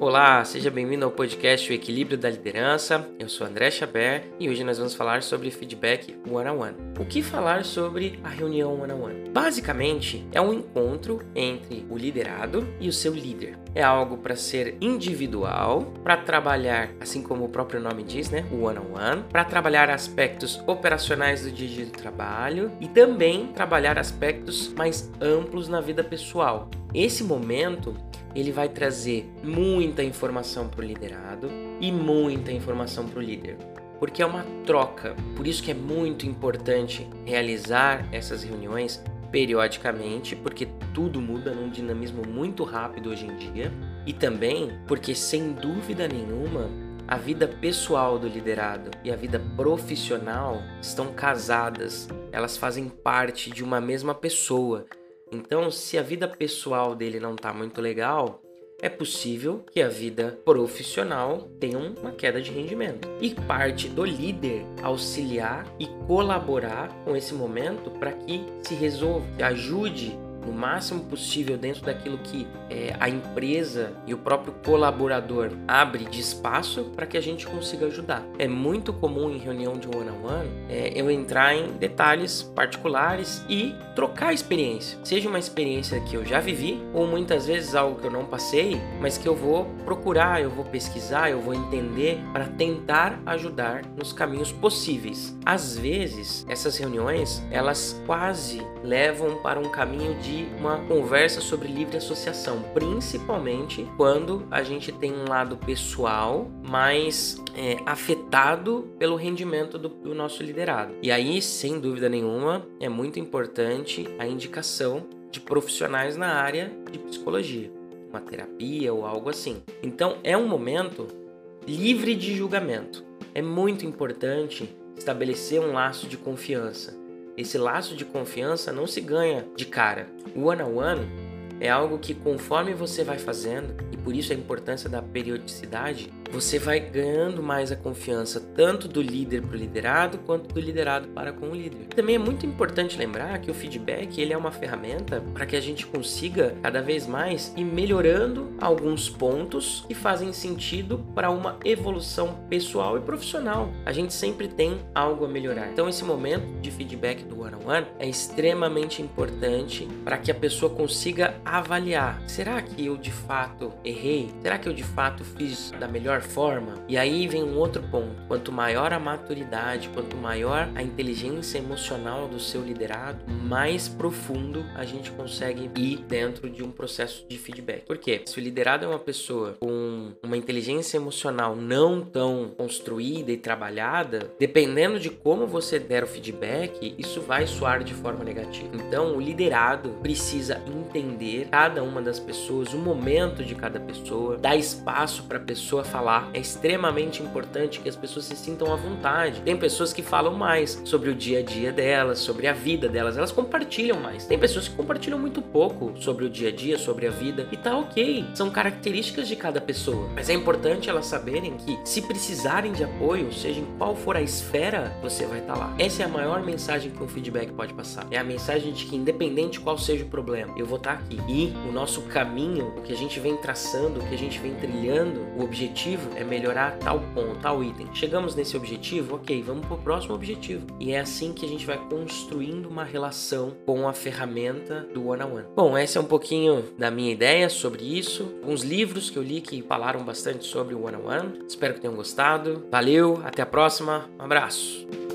Olá, seja bem-vindo ao podcast O Equilíbrio da Liderança. Eu sou André Chabert e hoje nós vamos falar sobre feedback one-on-one. O que falar sobre a reunião one-on-one? Basicamente, é um encontro entre o liderado e o seu líder. É algo para ser individual, para trabalhar, assim como o próprio nome diz, né, o one-on-one, para trabalhar aspectos operacionais do dia a dia do trabalho e também trabalhar aspectos mais amplos na vida pessoal. Esse momento ele vai trazer muita informação para o liderado e muita informação para o líder, porque é uma troca. Por isso que é muito importante realizar essas reuniões periodicamente, porque tudo muda num dinamismo muito rápido hoje em dia, e também porque sem dúvida nenhuma a vida pessoal do liderado e a vida profissional estão casadas, elas fazem parte de uma mesma pessoa. Então, se a vida pessoal dele não está muito legal, é possível que a vida profissional tenha uma queda de rendimento. E parte do líder auxiliar e colaborar com esse momento para que se resolva, ajude no máximo possível dentro daquilo que é, a empresa e o próprio colaborador abre de espaço para que a gente consiga ajudar. É muito comum em reunião de one-on-one é, eu entrar em detalhes particulares e trocar experiência, seja uma experiência que eu já vivi ou muitas vezes algo que eu não passei, mas que eu vou procurar, eu vou pesquisar, eu vou entender para tentar ajudar nos caminhos possíveis. Às vezes, essas reuniões elas quase levam para um caminho de uma conversa sobre livre associação, principalmente quando a gente tem um lado pessoal mais é, afetado pelo rendimento do, do nosso liderado. E aí, sem dúvida nenhuma, é muito importante a indicação de profissionais na área de psicologia, uma terapia ou algo assim. Então, é um momento livre de julgamento. É muito importante estabelecer um laço de confiança esse laço de confiança não se ganha de cara. O one on one é algo que conforme você vai fazendo, e por isso a importância da periodicidade, você vai ganhando mais a confiança tanto do líder para o liderado quanto do liderado para com o líder. Também é muito importante lembrar que o feedback ele é uma ferramenta para que a gente consiga cada vez mais ir melhorando alguns pontos que fazem sentido para uma evolução pessoal e profissional. A gente sempre tem algo a melhorar. Então esse momento de feedback do one on one é extremamente importante para que a pessoa consiga avaliar: será que eu de fato errei? Será que eu de fato fiz da melhor forma. E aí vem um outro ponto: quanto maior a maturidade, quanto maior a inteligência emocional do seu liderado, mais profundo a gente consegue ir dentro de um processo de feedback. Por quê? Se o liderado é uma pessoa com uma inteligência emocional não tão construída e trabalhada, dependendo de como você der o feedback, isso vai soar de forma negativa. Então, o liderado precisa entender cada uma das pessoas, o momento de cada pessoa, dar espaço para a pessoa falar falar. É extremamente importante que as pessoas se sintam à vontade. Tem pessoas que falam mais sobre o dia a dia delas, sobre a vida delas, elas compartilham mais. Tem pessoas que compartilham muito pouco sobre o dia a dia, sobre a vida, e tá ok. São características de cada pessoa. Mas é importante elas saberem que se precisarem de apoio, seja em qual for a esfera, você vai estar tá lá. Essa é a maior mensagem que um feedback pode passar. É a mensagem de que independente qual seja o problema, eu vou estar tá aqui. E o nosso caminho, o que a gente vem traçando, o que a gente vem trilhando, o objetivo é melhorar tal ponto, tal item. Chegamos nesse objetivo, ok, vamos para o próximo objetivo. E é assim que a gente vai construindo uma relação com a ferramenta do one on one. Bom, esse é um pouquinho da minha ideia sobre isso. Uns livros que eu li que falaram bastante sobre o one on one. Espero que tenham gostado. Valeu, até a próxima. Um abraço.